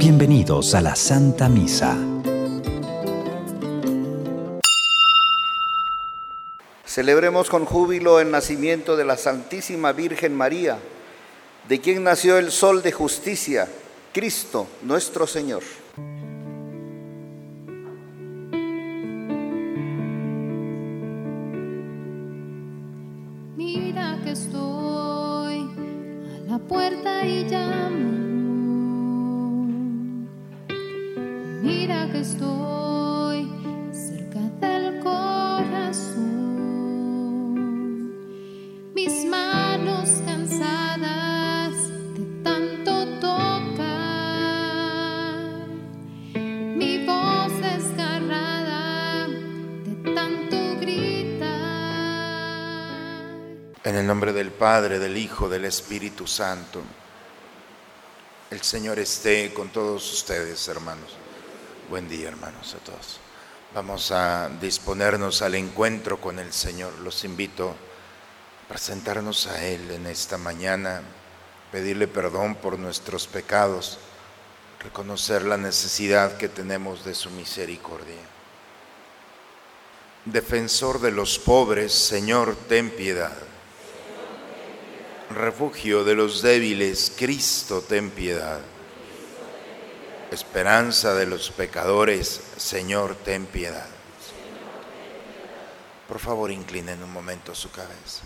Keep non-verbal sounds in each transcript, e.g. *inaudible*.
Bienvenidos a la Santa Misa. Celebremos con júbilo el nacimiento de la Santísima Virgen María, de quien nació el Sol de Justicia, Cristo nuestro Señor. Mira que estoy a la puerta y llamo. Estoy cerca del corazón. Mis manos cansadas de tanto tocar. Mi voz desgarrada de tanto gritar. En el nombre del Padre, del Hijo, del Espíritu Santo. El Señor esté con todos ustedes, hermanos. Buen día, hermanos, a todos. Vamos a disponernos al encuentro con el Señor. Los invito a presentarnos a Él en esta mañana, pedirle perdón por nuestros pecados, reconocer la necesidad que tenemos de su misericordia. Defensor de los pobres, Señor, ten piedad. Refugio de los débiles, Cristo, ten piedad. Esperanza de los pecadores, Señor, ten piedad. Por favor, inclinen un momento su cabeza.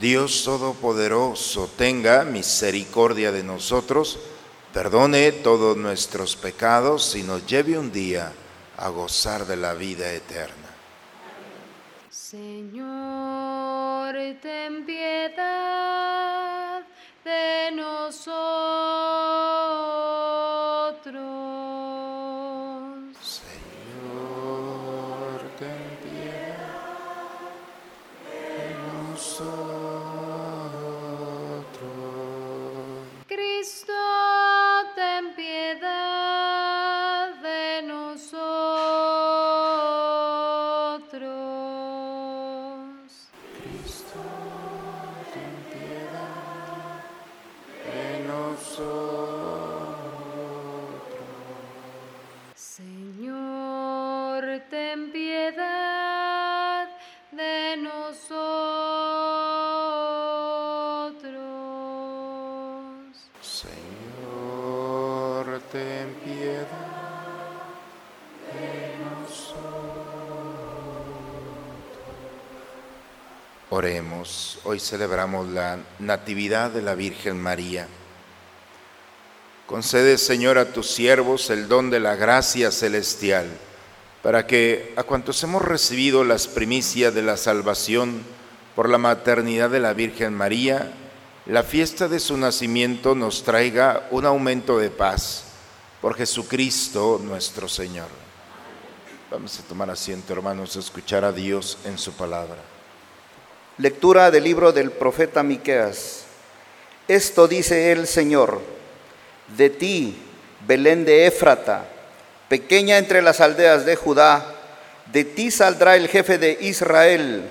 Dios Todopoderoso, tenga misericordia de nosotros, perdone todos nuestros pecados y nos lleve un día a gozar de la vida eterna. Señor, ten piedad de nosotros. Piedad de nosotros. Oremos, hoy celebramos la Natividad de la Virgen María. Concede, Señor, a tus siervos el don de la gracia celestial, para que a cuantos hemos recibido las primicias de la salvación por la maternidad de la Virgen María, la fiesta de su nacimiento nos traiga un aumento de paz por Jesucristo nuestro Señor. Vamos a tomar asiento, hermanos, a escuchar a Dios en su palabra. Lectura del libro del profeta Miqueas. Esto dice el Señor: De ti, Belén de Éfrata, pequeña entre las aldeas de Judá, de ti saldrá el jefe de Israel,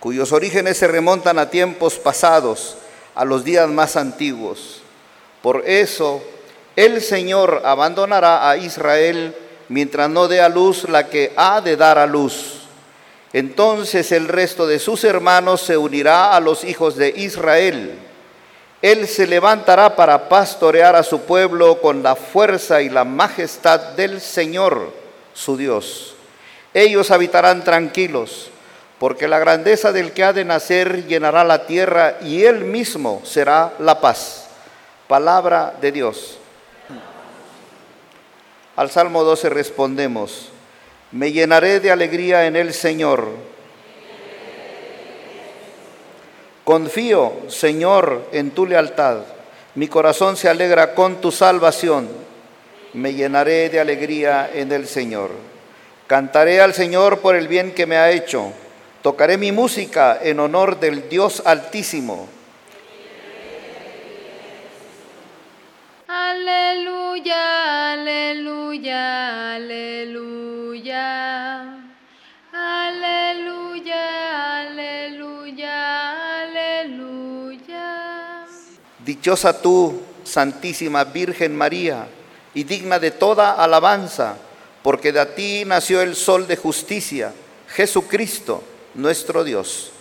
cuyos orígenes se remontan a tiempos pasados, a los días más antiguos. Por eso, el Señor abandonará a Israel mientras no dé a luz la que ha de dar a luz. Entonces el resto de sus hermanos se unirá a los hijos de Israel. Él se levantará para pastorear a su pueblo con la fuerza y la majestad del Señor, su Dios. Ellos habitarán tranquilos, porque la grandeza del que ha de nacer llenará la tierra y él mismo será la paz. Palabra de Dios. Al Salmo 12 respondemos, me llenaré de alegría en el Señor. Confío, Señor, en tu lealtad. Mi corazón se alegra con tu salvación. Me llenaré de alegría en el Señor. Cantaré al Señor por el bien que me ha hecho. Tocaré mi música en honor del Dios Altísimo. Aleluya, aleluya, aleluya. Aleluya, aleluya, aleluya. Dichosa tú, Santísima Virgen María, y digna de toda alabanza, porque de ti nació el sol de justicia, Jesucristo, nuestro Dios.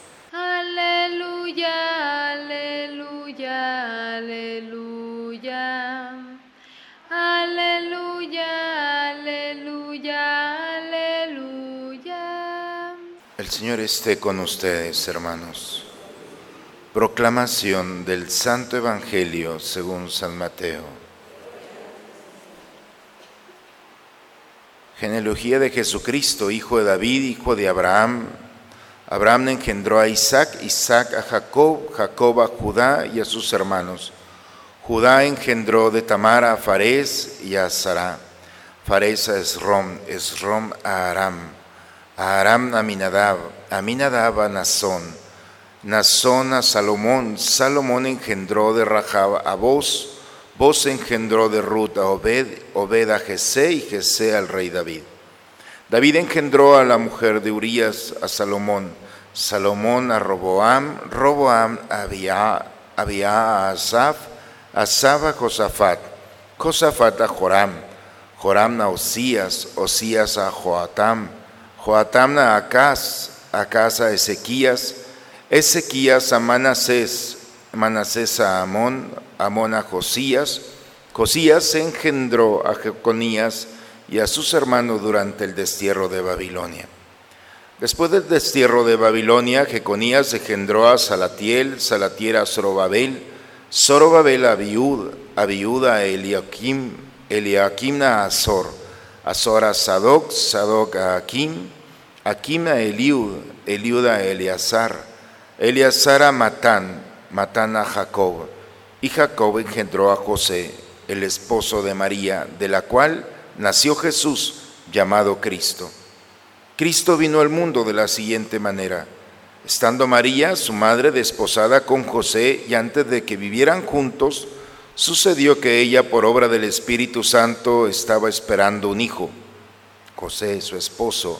El Señor esté con ustedes, hermanos. Proclamación del Santo Evangelio según San Mateo. Genealogía de Jesucristo, hijo de David, hijo de Abraham. Abraham engendró a Isaac, Isaac a Jacob, Jacob a Judá y a sus hermanos. Judá engendró de Tamar a Fares y a Sara. Fares a Esrom, Esrom a Aram. A Aram a Minadab, a Nazón. Nazón a Salomón, Salomón engendró de Rahab a Boz, Vos engendró de Ruth a Obed, Obed a Jesé y Jesé al rey David. David engendró a la mujer de Urías a Salomón, Salomón a Roboam, Roboam a Abia, a Asaf, Asaf a Josafat, Josafat a Joram, Joram a Osías, Osías a Joatam, Joatam a Acaz, Acaz a Ezequías, Ezequías a Manasés, Manasés a Amón, Amón a Josías. Josías engendró a Jeconías y a sus hermanos durante el destierro de Babilonia. Después del destierro de Babilonia, Jeconías engendró a Salatiel, Salatiel a Zorobabel, Zorobabel a Abiud, Abiud a Eliakim, Eliakim a Azor, Azor a Sadoc, Sadoc a Akim, Akim a Eliud, Eleazar, Eleazar a Matán, Matán a Jacob, y Jacob engendró a José, el esposo de María, de la cual nació Jesús, llamado Cristo. Cristo vino al mundo de la siguiente manera. Estando María, su madre, desposada con José, y antes de que vivieran juntos, sucedió que ella, por obra del Espíritu Santo, estaba esperando un hijo. José, su esposo,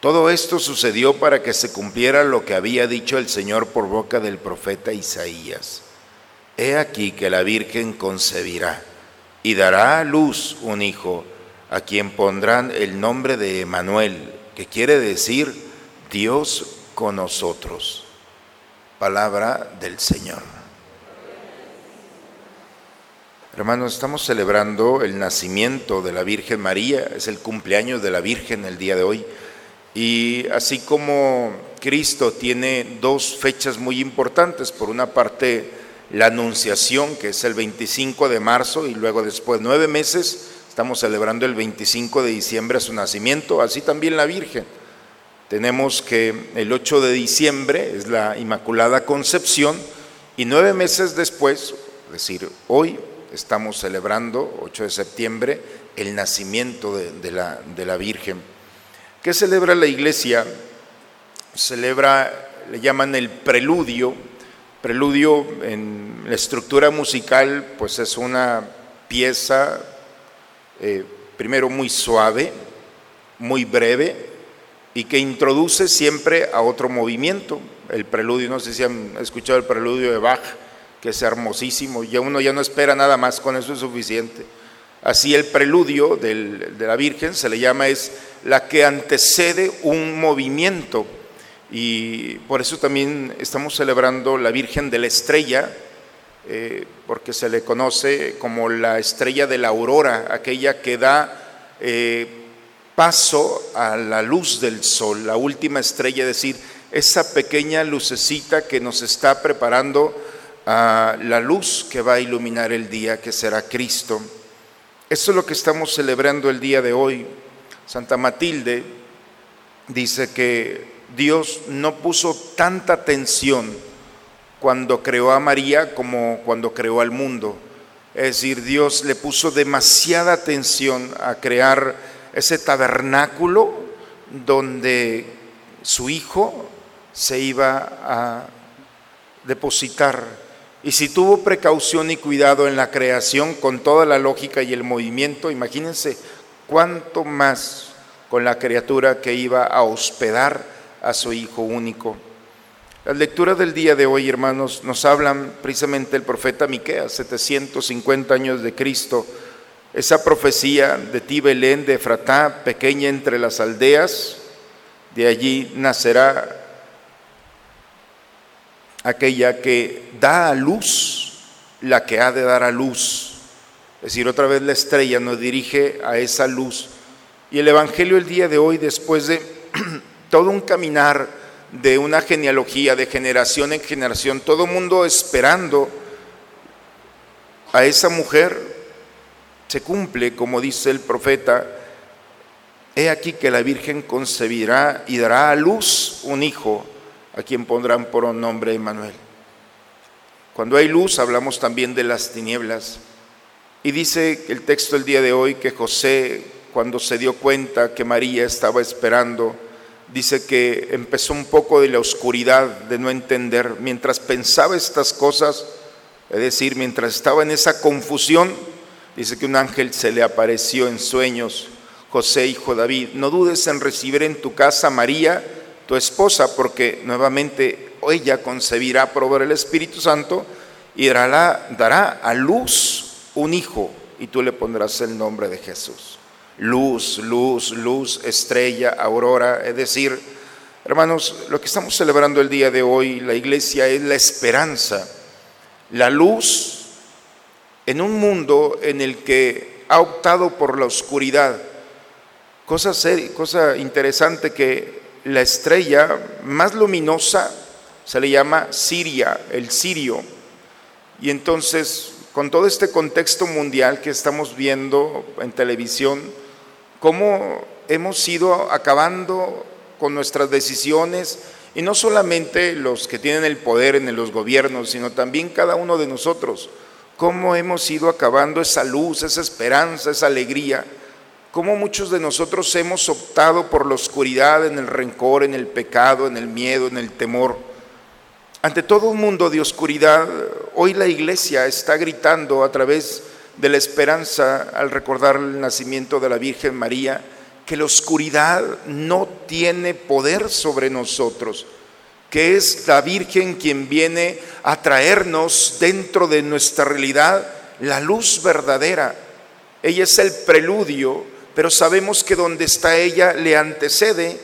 Todo esto sucedió para que se cumpliera lo que había dicho el Señor por boca del profeta Isaías. He aquí que la Virgen concebirá y dará a luz un hijo, a quien pondrán el nombre de Emanuel, que quiere decir Dios con nosotros. Palabra del Señor. Hermanos, estamos celebrando el nacimiento de la Virgen María, es el cumpleaños de la Virgen el día de hoy. Y así como Cristo tiene dos fechas muy importantes, por una parte la Anunciación, que es el 25 de marzo, y luego después nueve meses, estamos celebrando el 25 de diciembre su nacimiento, así también la Virgen. Tenemos que el 8 de diciembre es la Inmaculada Concepción, y nueve meses después, es decir, hoy estamos celebrando, 8 de septiembre, el nacimiento de, la, de la Virgen. ¿Qué celebra la iglesia? Celebra, le llaman el preludio. Preludio en la estructura musical, pues es una pieza, eh, primero muy suave, muy breve, y que introduce siempre a otro movimiento. El preludio, no sé si han escuchado el preludio de Bach, que es hermosísimo, y uno ya no espera nada más, con eso es suficiente. Así el preludio de la Virgen se le llama es la que antecede un movimiento. Y por eso también estamos celebrando la Virgen de la Estrella, eh, porque se le conoce como la estrella de la aurora, aquella que da eh, paso a la luz del sol, la última estrella, es decir, esa pequeña lucecita que nos está preparando a la luz que va a iluminar el día, que será Cristo. Eso es lo que estamos celebrando el día de hoy. Santa Matilde dice que Dios no puso tanta atención cuando creó a María como cuando creó al mundo. Es decir, Dios le puso demasiada atención a crear ese tabernáculo donde su hijo se iba a depositar. Y si tuvo precaución y cuidado en la creación con toda la lógica y el movimiento, imagínense cuánto más con la criatura que iba a hospedar a su hijo único. Las lecturas del día de hoy, hermanos, nos hablan precisamente el profeta Miqueas, 750 años de Cristo. Esa profecía de ti, Belén, de Efratá, pequeña entre las aldeas, de allí nacerá aquella que da a luz la que ha de dar a luz. Es decir, otra vez la estrella nos dirige a esa luz. Y el Evangelio el día de hoy, después de *clears throat* todo un caminar, de una genealogía de generación en generación, todo mundo esperando a esa mujer, se cumple, como dice el profeta, he aquí que la Virgen concebirá y dará a luz un hijo, a quien pondrán por un nombre Emmanuel. Cuando hay luz hablamos también de las tinieblas. Y dice el texto el día de hoy que José, cuando se dio cuenta que María estaba esperando, dice que empezó un poco de la oscuridad, de no entender. Mientras pensaba estas cosas, es decir, mientras estaba en esa confusión, dice que un ángel se le apareció en sueños. José, hijo David, no dudes en recibir en tu casa María, tu esposa, porque nuevamente ella concebirá por el Espíritu Santo y dará, a luz un hijo y tú le pondrás el nombre de Jesús luz, luz, luz, estrella, aurora. Es decir, hermanos, lo que estamos celebrando el día de hoy, la iglesia, es la esperanza, la luz en un mundo en el que ha optado por la oscuridad. Cosa, cosa interesante que la estrella más luminosa se le llama Siria, el sirio. Y entonces, con todo este contexto mundial que estamos viendo en televisión, cómo hemos ido acabando con nuestras decisiones, y no solamente los que tienen el poder en los gobiernos, sino también cada uno de nosotros, cómo hemos ido acabando esa luz, esa esperanza, esa alegría, cómo muchos de nosotros hemos optado por la oscuridad, en el rencor, en el pecado, en el miedo, en el temor. Ante todo un mundo de oscuridad, hoy la iglesia está gritando a través de la esperanza al recordar el nacimiento de la Virgen María, que la oscuridad no tiene poder sobre nosotros, que es la Virgen quien viene a traernos dentro de nuestra realidad la luz verdadera. Ella es el preludio, pero sabemos que donde está ella le antecede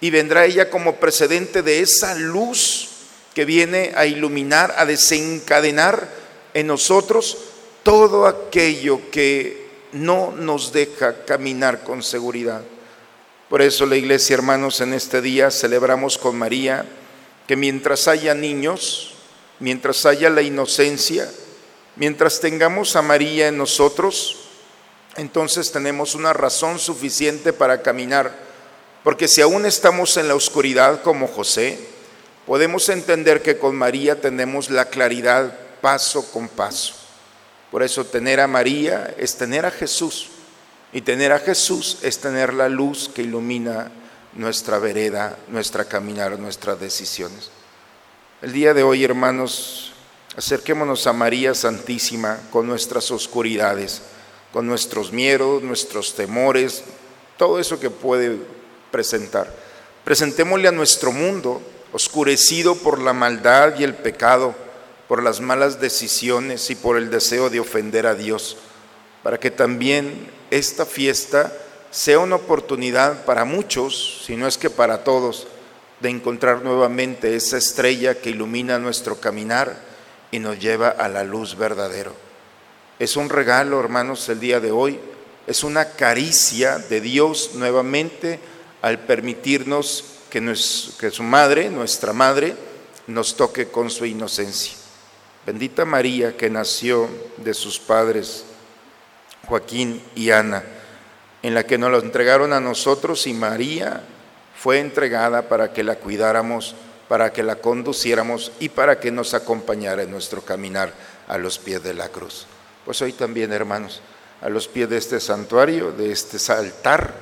y vendrá ella como precedente de esa luz que viene a iluminar, a desencadenar en nosotros todo aquello que no nos deja caminar con seguridad. Por eso la iglesia, hermanos, en este día celebramos con María que mientras haya niños, mientras haya la inocencia, mientras tengamos a María en nosotros, entonces tenemos una razón suficiente para caminar. Porque si aún estamos en la oscuridad como José, podemos entender que con María tenemos la claridad paso con paso. Por eso tener a María es tener a Jesús. Y tener a Jesús es tener la luz que ilumina nuestra vereda, nuestra caminar, nuestras decisiones. El día de hoy, hermanos, acerquémonos a María Santísima con nuestras oscuridades, con nuestros miedos, nuestros temores, todo eso que puede presentar. Presentémosle a nuestro mundo, oscurecido por la maldad y el pecado, por las malas decisiones y por el deseo de ofender a Dios, para que también esta fiesta sea una oportunidad para muchos, si no es que para todos, de encontrar nuevamente esa estrella que ilumina nuestro caminar y nos lleva a la luz verdadero. Es un regalo, hermanos, el día de hoy, es una caricia de Dios nuevamente al permitirnos que, su madre, nuestra madre, nos toque con su inocencia. Bendita María que nació de sus padres Joaquín y Ana, en la que nos lo entregaron a nosotros y María fue entregada para que la cuidáramos, para que la conduciéramos y para que nos acompañara en nuestro caminar a los pies de la cruz. Pues hoy también, hermanos, a los pies de este santuario, de este altar,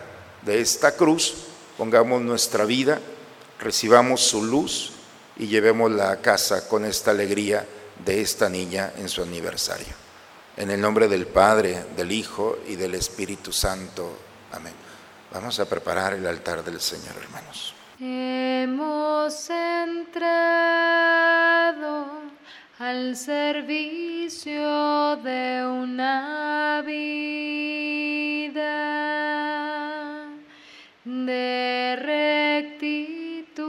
de esta cruz, pongamos nuestra vida, recibamos su luz y llevémosla a casa con esta alegría de esta niña en su aniversario. En el nombre del Padre, del Hijo y del Espíritu Santo. Amén. Vamos a preparar el altar del Señor, hermanos. Hemos entrado al servicio de una vida de rectitud,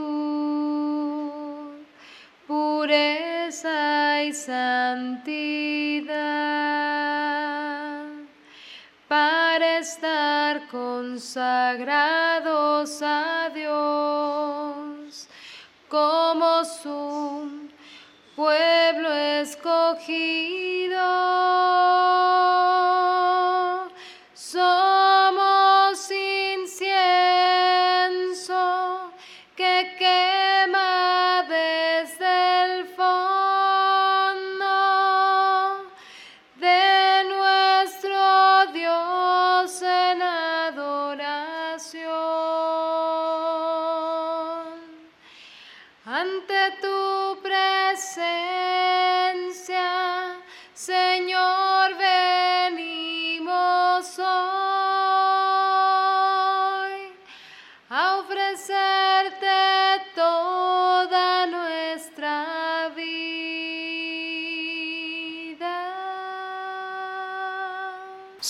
pureza y santidad para estar consagrados a Dios como su escogido.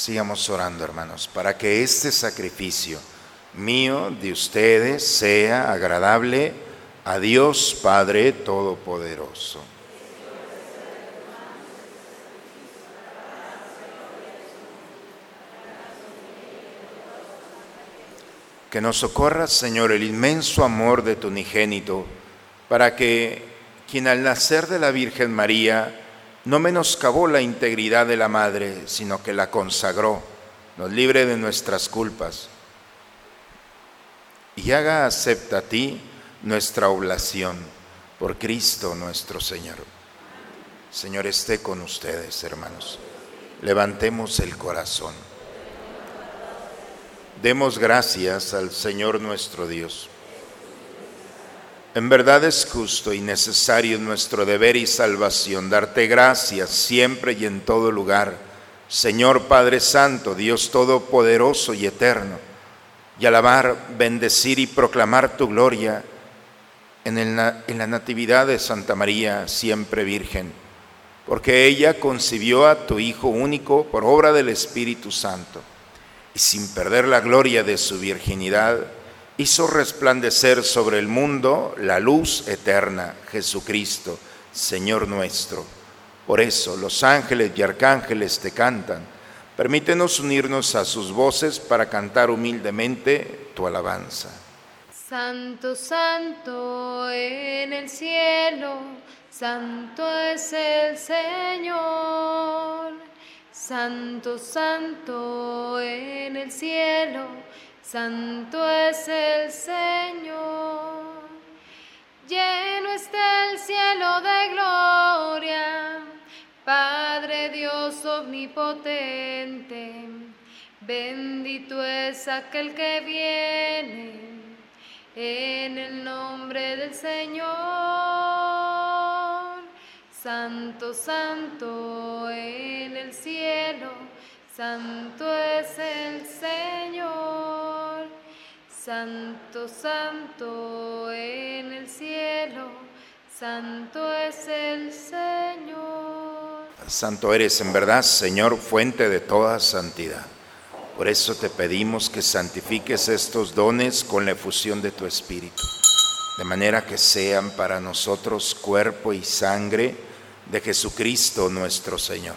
Sigamos orando, hermanos, para que este sacrificio mío de ustedes sea agradable a Dios Padre Todopoderoso. Que nos socorra, Señor, el inmenso amor de tu unigénito, para que quien al nacer de la Virgen María no menoscabó la integridad de la Madre, sino que la consagró, nos libre de nuestras culpas y haga acepta a ti nuestra oblación por Cristo nuestro Señor. Señor, esté con ustedes, hermanos. Levantemos el corazón. Demos gracias al Señor nuestro Dios. En verdad es justo y necesario nuestro deber y salvación darte gracias siempre y en todo lugar, Señor Padre Santo, Dios Todopoderoso y Eterno, y alabar, bendecir y proclamar tu gloria en, en la Natividad de Santa María, siempre Virgen, porque ella concibió a tu Hijo único por obra del Espíritu Santo y sin perder la gloria de su virginidad, hizo resplandecer sobre el mundo la luz eterna, Jesucristo, Señor nuestro. Por eso los ángeles y arcángeles te cantan. Permítenos unirnos a sus voces para cantar humildemente tu alabanza. Santo, santo en el cielo, santo es el Señor. Santo, santo en el cielo, santo es el Señor. Lleno está el cielo de gloria, Padre Dios omnipotente, bendito es aquel que viene en el nombre del Señor. Santo, santo en el cielo, santo es el Señor. Santo, santo en el cielo, santo es el Señor. Santo eres en verdad, Señor, fuente de toda santidad. Por eso te pedimos que santifiques estos dones con la efusión de tu Espíritu, de manera que sean para nosotros cuerpo y sangre de Jesucristo nuestro Señor,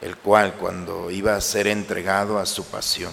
el cual cuando iba a ser entregado a su pasión,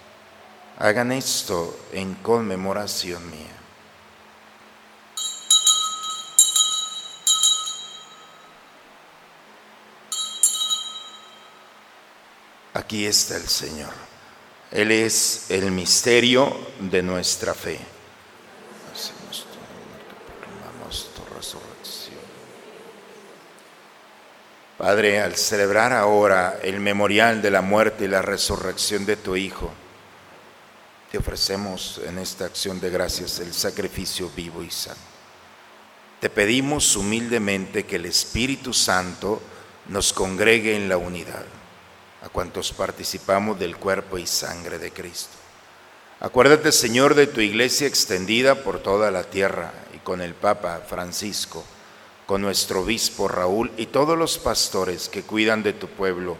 Hagan esto en conmemoración mía. Aquí está el Señor. Él es el misterio de nuestra fe. Padre, al celebrar ahora el memorial de la muerte y la resurrección de tu Hijo, te ofrecemos en esta acción de gracias el sacrificio vivo y santo. Te pedimos humildemente que el Espíritu Santo nos congregue en la unidad, a cuantos participamos del cuerpo y sangre de Cristo. Acuérdate, Señor, de tu iglesia extendida por toda la tierra y con el Papa Francisco, con nuestro obispo Raúl y todos los pastores que cuidan de tu pueblo.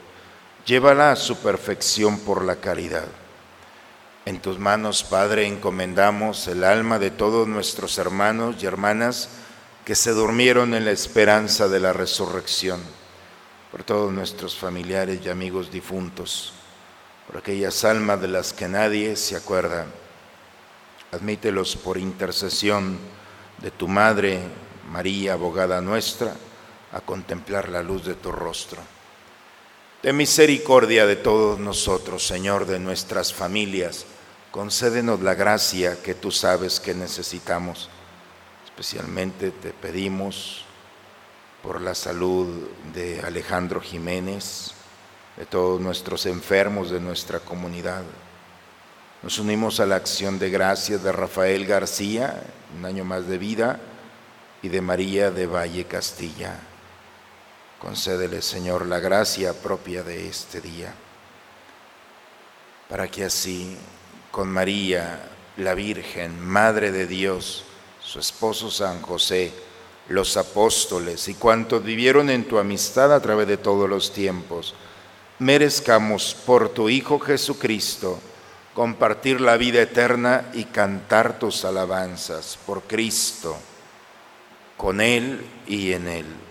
Llévala a su perfección por la caridad en tus manos, Padre, encomendamos el alma de todos nuestros hermanos y hermanas que se durmieron en la esperanza de la resurrección, por todos nuestros familiares y amigos difuntos, por aquellas almas de las que nadie se acuerda. Admítelos por intercesión de tu Madre, María, abogada nuestra, a contemplar la luz de tu rostro. De misericordia de todos nosotros, Señor, de nuestras familias, concédenos la gracia que tú sabes que necesitamos. Especialmente te pedimos por la salud de Alejandro Jiménez, de todos nuestros enfermos de nuestra comunidad. Nos unimos a la acción de gracias de Rafael García, un año más de vida, y de María de Valle Castilla. Concédele, Señor, la gracia propia de este día, para que así, con María, la Virgen, Madre de Dios, su esposo San José, los apóstoles y cuantos vivieron en tu amistad a través de todos los tiempos, merezcamos por tu Hijo Jesucristo compartir la vida eterna y cantar tus alabanzas por Cristo, con Él y en Él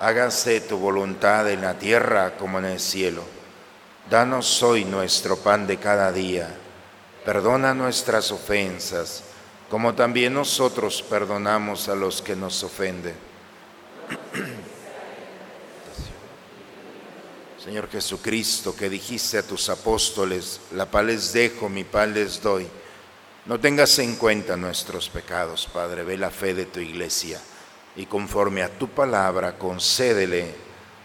hágase tu voluntad en la tierra como en el cielo. Danos hoy nuestro pan de cada día. Perdona nuestras ofensas, como también nosotros perdonamos a los que nos ofenden. *clears throat* Señor Jesucristo, que dijiste a tus apóstoles, la paz les dejo, mi paz les doy. No tengas en cuenta nuestros pecados, Padre, ve la fe de tu iglesia y conforme a tu palabra concédele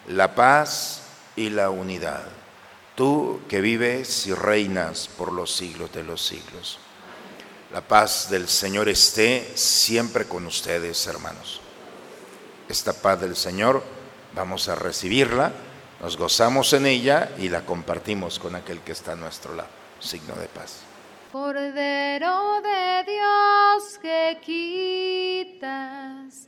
la paz y la unidad. Tú que vives y reinas por los siglos de los siglos. La paz del Señor esté siempre con ustedes, hermanos. Esta paz del Señor vamos a recibirla, nos gozamos en ella y la compartimos con aquel que está a nuestro lado. Signo de paz. Cordero de Dios que quitas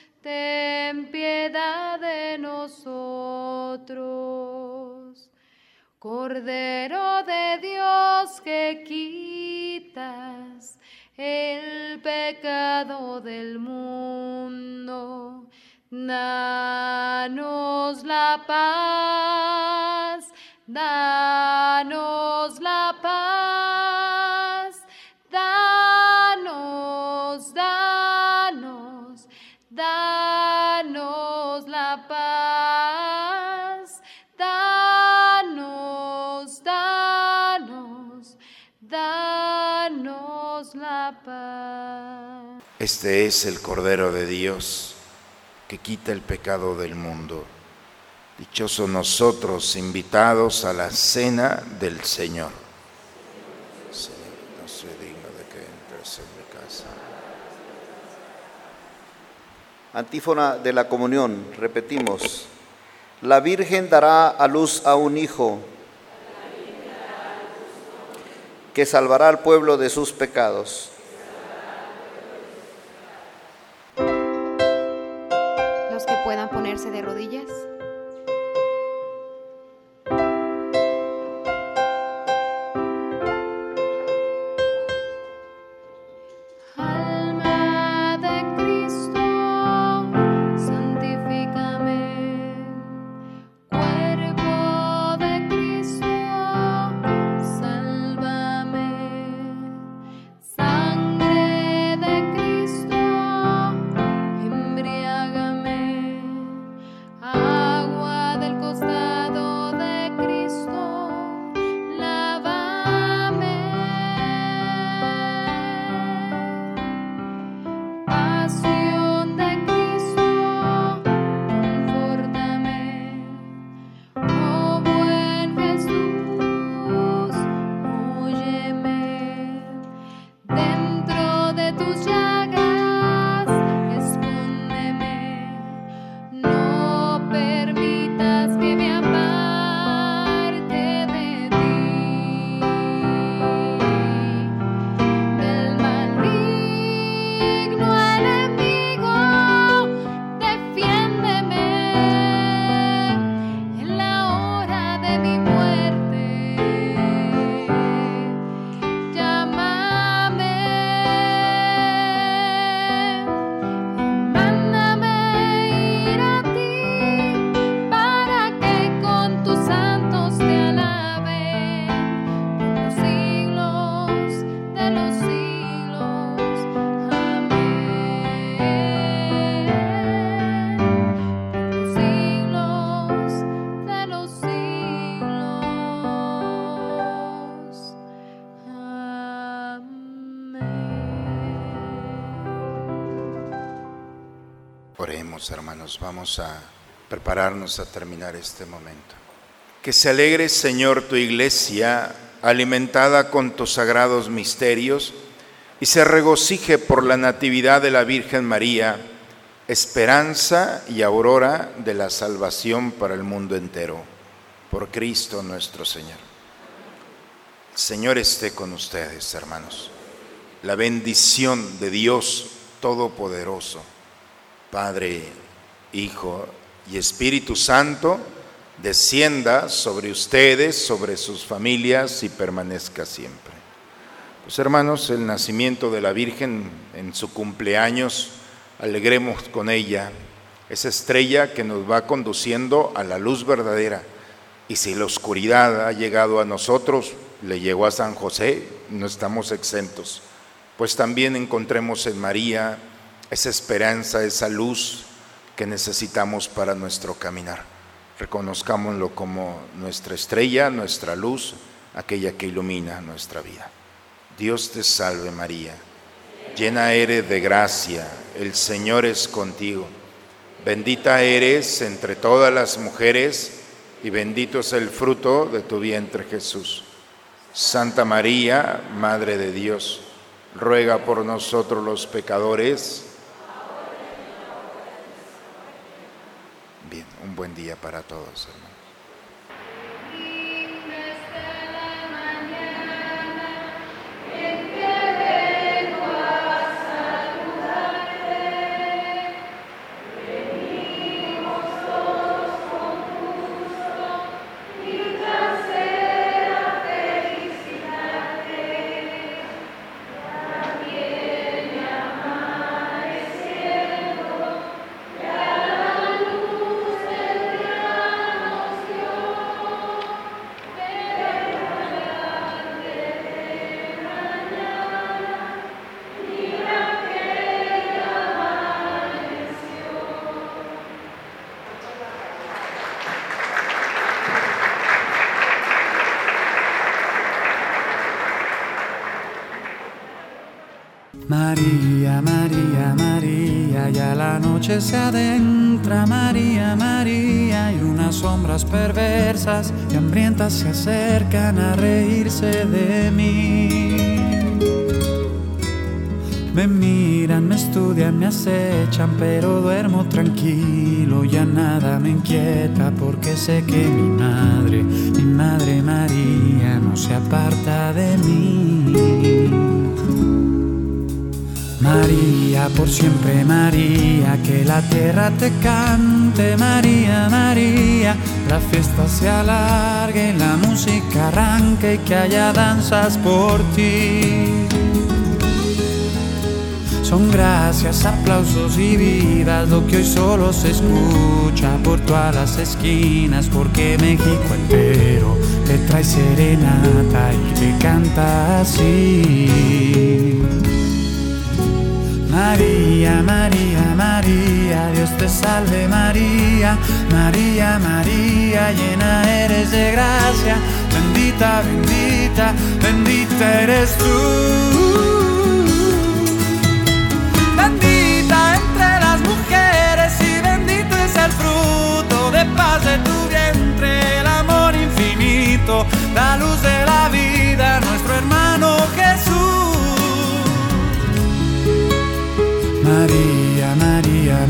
ten piedad de nosotros. Cordero de Dios que quitas el pecado del mundo. Danos la paz, danos la paz, danos la paz, danos, danos, danos la paz. Este es el Cordero de Dios que quita el pecado del mundo. Dichosos nosotros invitados a la cena del Señor. Señor, no soy digno de que entres en mi casa. Antífona de la comunión, repetimos. La Virgen dará a luz a un hijo que salvará al pueblo de sus pecados. Vamos a prepararnos a terminar este momento. Que se alegre, Señor, tu iglesia, alimentada con tus sagrados misterios, y se regocije por la natividad de la Virgen María, esperanza y aurora de la salvación para el mundo entero. Por Cristo nuestro Señor. Señor esté con ustedes, hermanos. La bendición de Dios Todopoderoso. Padre, Hijo y Espíritu Santo, descienda sobre ustedes, sobre sus familias y permanezca siempre. Pues hermanos, el nacimiento de la Virgen en su cumpleaños, alegremos con ella, esa estrella que nos va conduciendo a la luz verdadera. Y si la oscuridad ha llegado a nosotros, le llegó a San José, no estamos exentos. Pues también encontremos en María esa esperanza, esa luz que necesitamos para nuestro caminar. Reconozcámoslo como nuestra estrella, nuestra luz, aquella que ilumina nuestra vida. Dios te salve María, llena eres de gracia, el Señor es contigo. Bendita eres entre todas las mujeres y bendito es el fruto de tu vientre Jesús. Santa María, Madre de Dios, ruega por nosotros los pecadores. Un buen día para todos. Noche se adentra, María, María, y unas sombras perversas y hambrientas se acercan a reírse de mí. Me miran, me estudian, me acechan, pero duermo tranquilo, ya nada me inquieta porque sé que mi madre, mi madre María, no se aparta de mí. María, por siempre María, que la tierra te cante, María, María, la fiesta se alargue, la música arranque y que haya danzas por ti. Son gracias, aplausos y vidas lo que hoy solo se escucha por todas las esquinas, porque México entero te trae serenata y te canta así. María, María, María, Dios te salve María, María, María, llena eres de gracia, bendita, bendita, bendita eres tú. Bendita entre las mujeres y bendito es el fruto de paz de tu vientre, el amor infinito, la luz de la vida, nuestro hermano Jesús.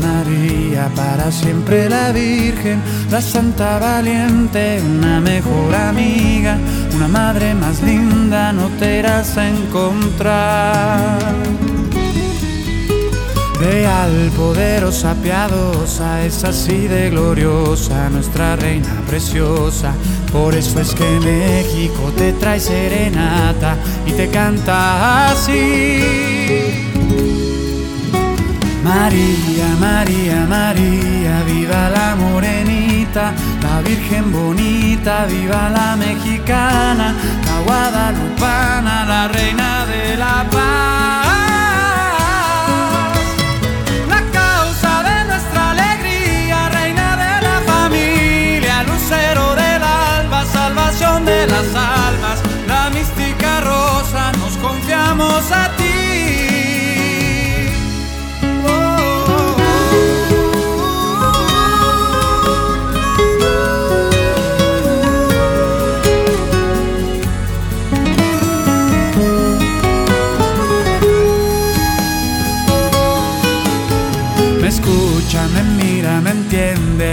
María, para siempre la Virgen, la Santa Valiente, una mejor amiga, una madre más linda no te irás a encontrar. Real, poderosa, piadosa, es así de gloriosa, nuestra reina preciosa. Por eso es que México te trae serenata y te canta así. María, María, María, viva la morenita, la Virgen bonita, viva la mexicana, la guadalupana, la reina de la paz. La causa de nuestra alegría, reina de la familia, lucero del alba, salvación de las almas, la mística rosa, nos confiamos a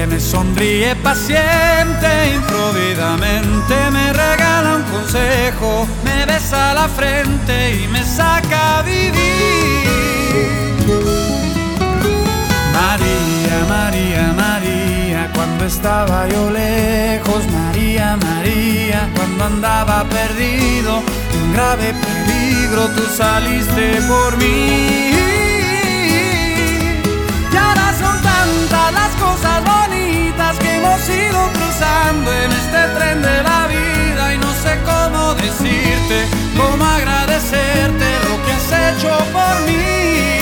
me sonríe paciente, improvidamente me regala un consejo, me besa la frente y me saca a vivir. María, María, María, cuando estaba yo lejos, María, María, cuando andaba perdido, en grave peligro, tú saliste por mí. cosas bonitas que hemos ido cruzando en este tren de la vida y no sé cómo decirte, cómo agradecerte lo que has hecho por mí.